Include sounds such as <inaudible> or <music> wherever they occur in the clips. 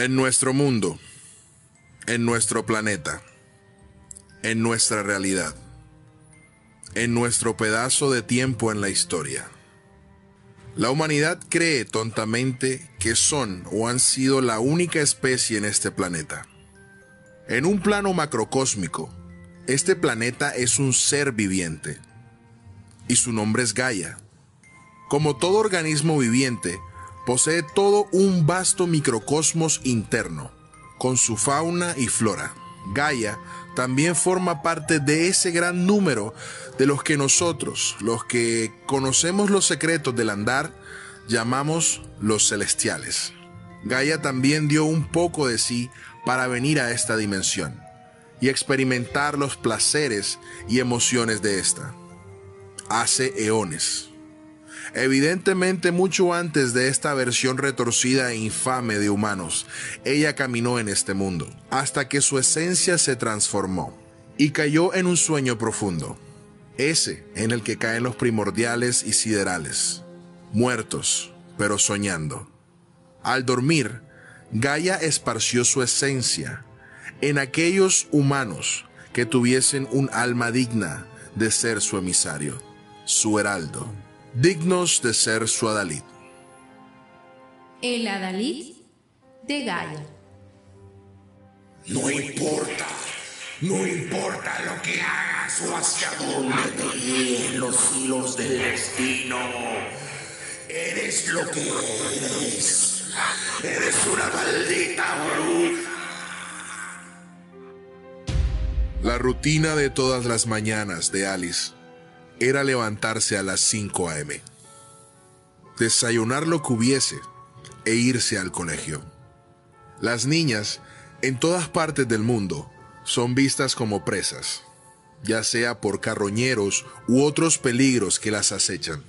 En nuestro mundo, en nuestro planeta, en nuestra realidad, en nuestro pedazo de tiempo en la historia. La humanidad cree tontamente que son o han sido la única especie en este planeta. En un plano macrocósmico, este planeta es un ser viviente y su nombre es Gaia. Como todo organismo viviente, posee todo un vasto microcosmos interno, con su fauna y flora. Gaia también forma parte de ese gran número de los que nosotros, los que conocemos los secretos del andar, llamamos los celestiales. Gaia también dio un poco de sí para venir a esta dimensión y experimentar los placeres y emociones de esta. Hace eones. Evidentemente mucho antes de esta versión retorcida e infame de humanos, ella caminó en este mundo, hasta que su esencia se transformó y cayó en un sueño profundo, ese en el que caen los primordiales y siderales, muertos, pero soñando. Al dormir, Gaia esparció su esencia en aquellos humanos que tuviesen un alma digna de ser su emisario, su heraldo dignos de ser su adalid. El adalid de Gaia. No importa, no importa lo que hagas o hacia dónde te los hilos del destino. Eres lo que eres. Eres una maldita bruja. La rutina de todas las mañanas de Alice era levantarse a las 5 a.m., desayunar lo que hubiese e irse al colegio. Las niñas, en todas partes del mundo, son vistas como presas, ya sea por carroñeros u otros peligros que las acechan.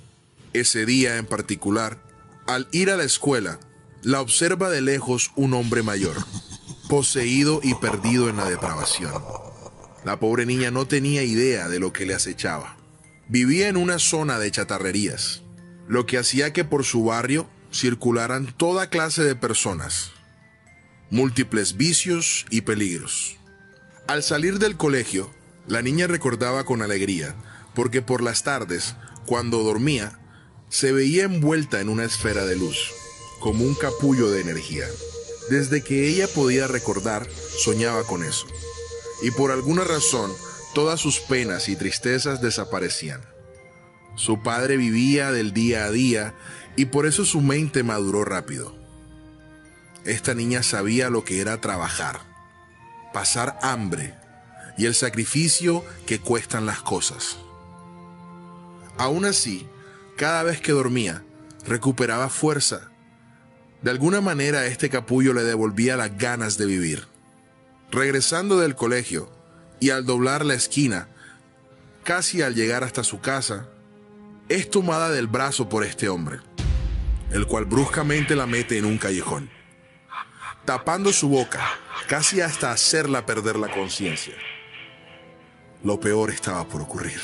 Ese día en particular, al ir a la escuela, la observa de lejos un hombre mayor, <laughs> poseído y perdido en la depravación. La pobre niña no tenía idea de lo que le acechaba. Vivía en una zona de chatarrerías, lo que hacía que por su barrio circularan toda clase de personas, múltiples vicios y peligros. Al salir del colegio, la niña recordaba con alegría, porque por las tardes, cuando dormía, se veía envuelta en una esfera de luz, como un capullo de energía. Desde que ella podía recordar, soñaba con eso. Y por alguna razón, todas sus penas y tristezas desaparecían. Su padre vivía del día a día y por eso su mente maduró rápido. Esta niña sabía lo que era trabajar, pasar hambre y el sacrificio que cuestan las cosas. Aún así, cada vez que dormía, recuperaba fuerza. De alguna manera este capullo le devolvía las ganas de vivir. Regresando del colegio, y al doblar la esquina, casi al llegar hasta su casa, es tomada del brazo por este hombre, el cual bruscamente la mete en un callejón, tapando su boca, casi hasta hacerla perder la conciencia. Lo peor estaba por ocurrir.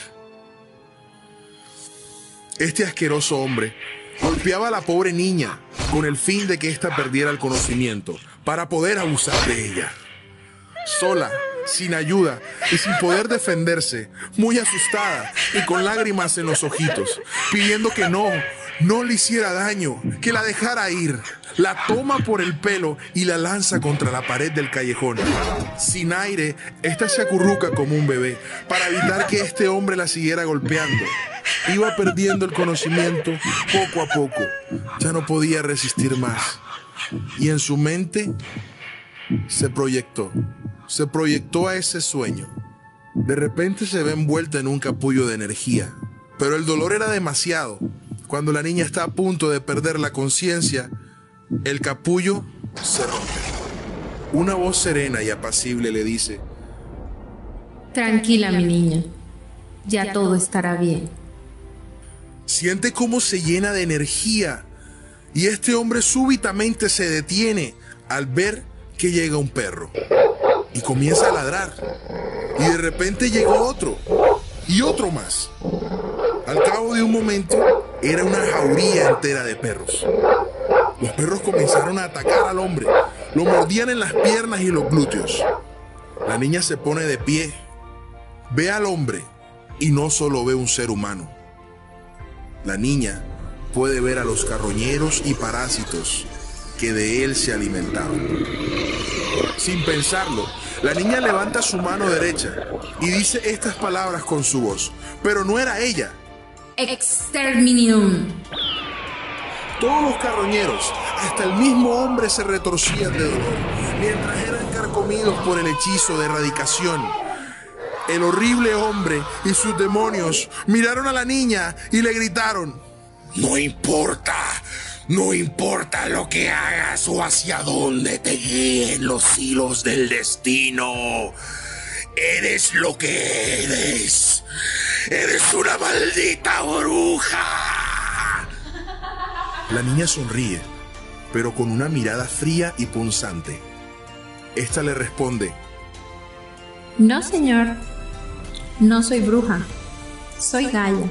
Este asqueroso hombre golpeaba a la pobre niña con el fin de que ésta perdiera el conocimiento para poder abusar de ella. Sola, sin ayuda y sin poder defenderse, muy asustada y con lágrimas en los ojitos, pidiendo que no, no le hiciera daño, que la dejara ir. La toma por el pelo y la lanza contra la pared del callejón. Sin aire, esta se acurruca como un bebé para evitar que este hombre la siguiera golpeando. Iba perdiendo el conocimiento poco a poco. Ya no podía resistir más. Y en su mente se proyectó se proyectó a ese sueño. De repente se ve envuelta en un capullo de energía, pero el dolor era demasiado. Cuando la niña está a punto de perder la conciencia, el capullo se rompe. Una voz serena y apacible le dice, Tranquila mi niña, ya todo estará bien. Siente cómo se llena de energía y este hombre súbitamente se detiene al ver que llega un perro y comienza a ladrar. Y de repente llegó otro y otro más. Al cabo de un momento era una jauría entera de perros. Los perros comenzaron a atacar al hombre, lo mordían en las piernas y los glúteos. La niña se pone de pie, ve al hombre y no solo ve un ser humano. La niña puede ver a los carroñeros y parásitos que de él se alimentaban. Sin pensarlo, la niña levanta su mano derecha y dice estas palabras con su voz, pero no era ella. Exterminium. Todos los carroñeros, hasta el mismo hombre se retorcían de dolor, mientras eran carcomidos por el hechizo de erradicación. El horrible hombre y sus demonios miraron a la niña y le gritaron, No importa, no importa lo que hagas o hacia dónde te guíen los hilos del destino. Eres lo que eres. Eres una maldita bruja. La niña sonríe, pero con una mirada fría y punzante. Esta le responde, No, señor. No soy bruja. Soy Gaia.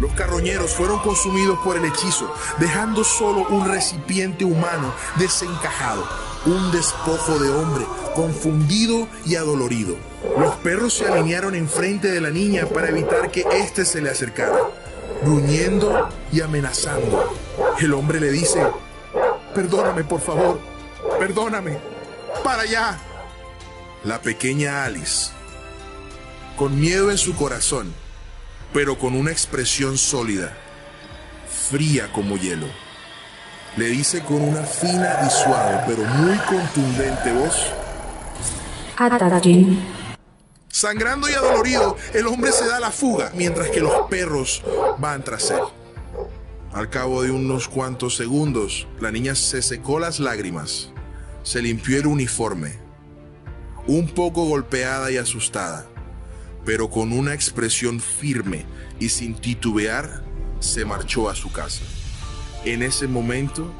Los carroñeros fueron consumidos por el hechizo, dejando solo un recipiente humano desencajado, un despojo de hombre confundido y adolorido. Los perros se alinearon enfrente de la niña para evitar que éste se le acercara, gruñendo y amenazando. El hombre le dice, perdóname por favor, perdóname, para allá. La pequeña Alice, con miedo en su corazón, pero con una expresión sólida, fría como hielo. Le dice con una fina y suave, pero muy contundente voz, sangrando y adolorido, el hombre se da la fuga, mientras que los perros van tras él. Al cabo de unos cuantos segundos, la niña se secó las lágrimas, se limpió el uniforme, un poco golpeada y asustada, pero con una expresión firme y sin titubear, se marchó a su casa. En ese momento,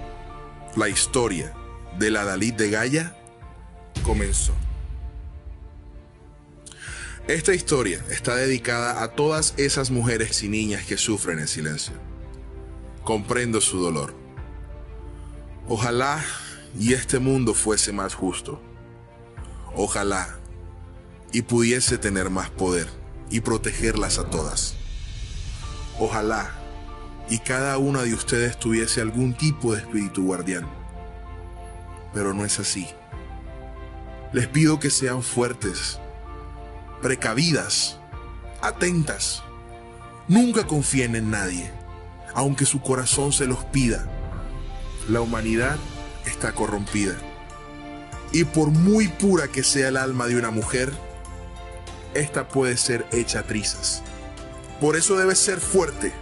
la historia de la Dalit de Gaia comenzó. Esta historia está dedicada a todas esas mujeres y niñas que sufren en silencio. Comprendo su dolor. Ojalá y este mundo fuese más justo. Ojalá y pudiese tener más poder y protegerlas a todas. Ojalá y cada una de ustedes tuviese algún tipo de espíritu guardián. Pero no es así. Les pido que sean fuertes, precavidas, atentas. Nunca confíen en nadie, aunque su corazón se los pida. La humanidad está corrompida. Y por muy pura que sea el alma de una mujer, esta puede ser hecha trizas. Por eso debes ser fuerte,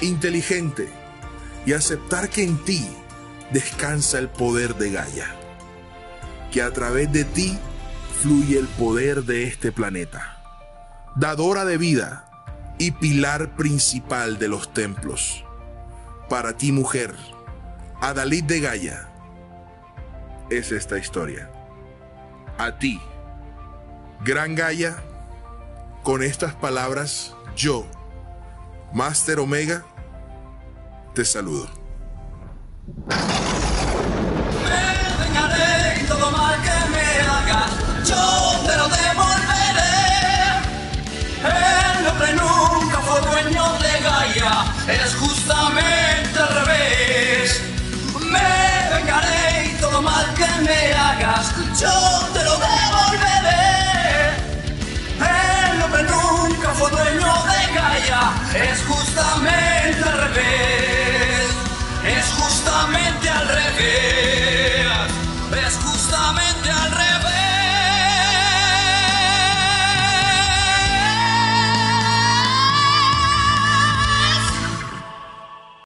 inteligente y aceptar que en ti descansa el poder de Gaia. Que a través de ti fluye el poder de este planeta. Dadora de vida y pilar principal de los templos. Para ti, mujer, Adalid de Gaia, es esta historia. A ti, Gran Gaia, con estas palabras, yo, Master Omega, te saludo. Me vengaré y todo mal que me hagas, yo te lo devolveré. El hombre nunca fue dueño de Gaia, es justamente al revés. Me vengaré y todo mal que me hagas, yo te lo devolveré. Gaia, es justamente al revés.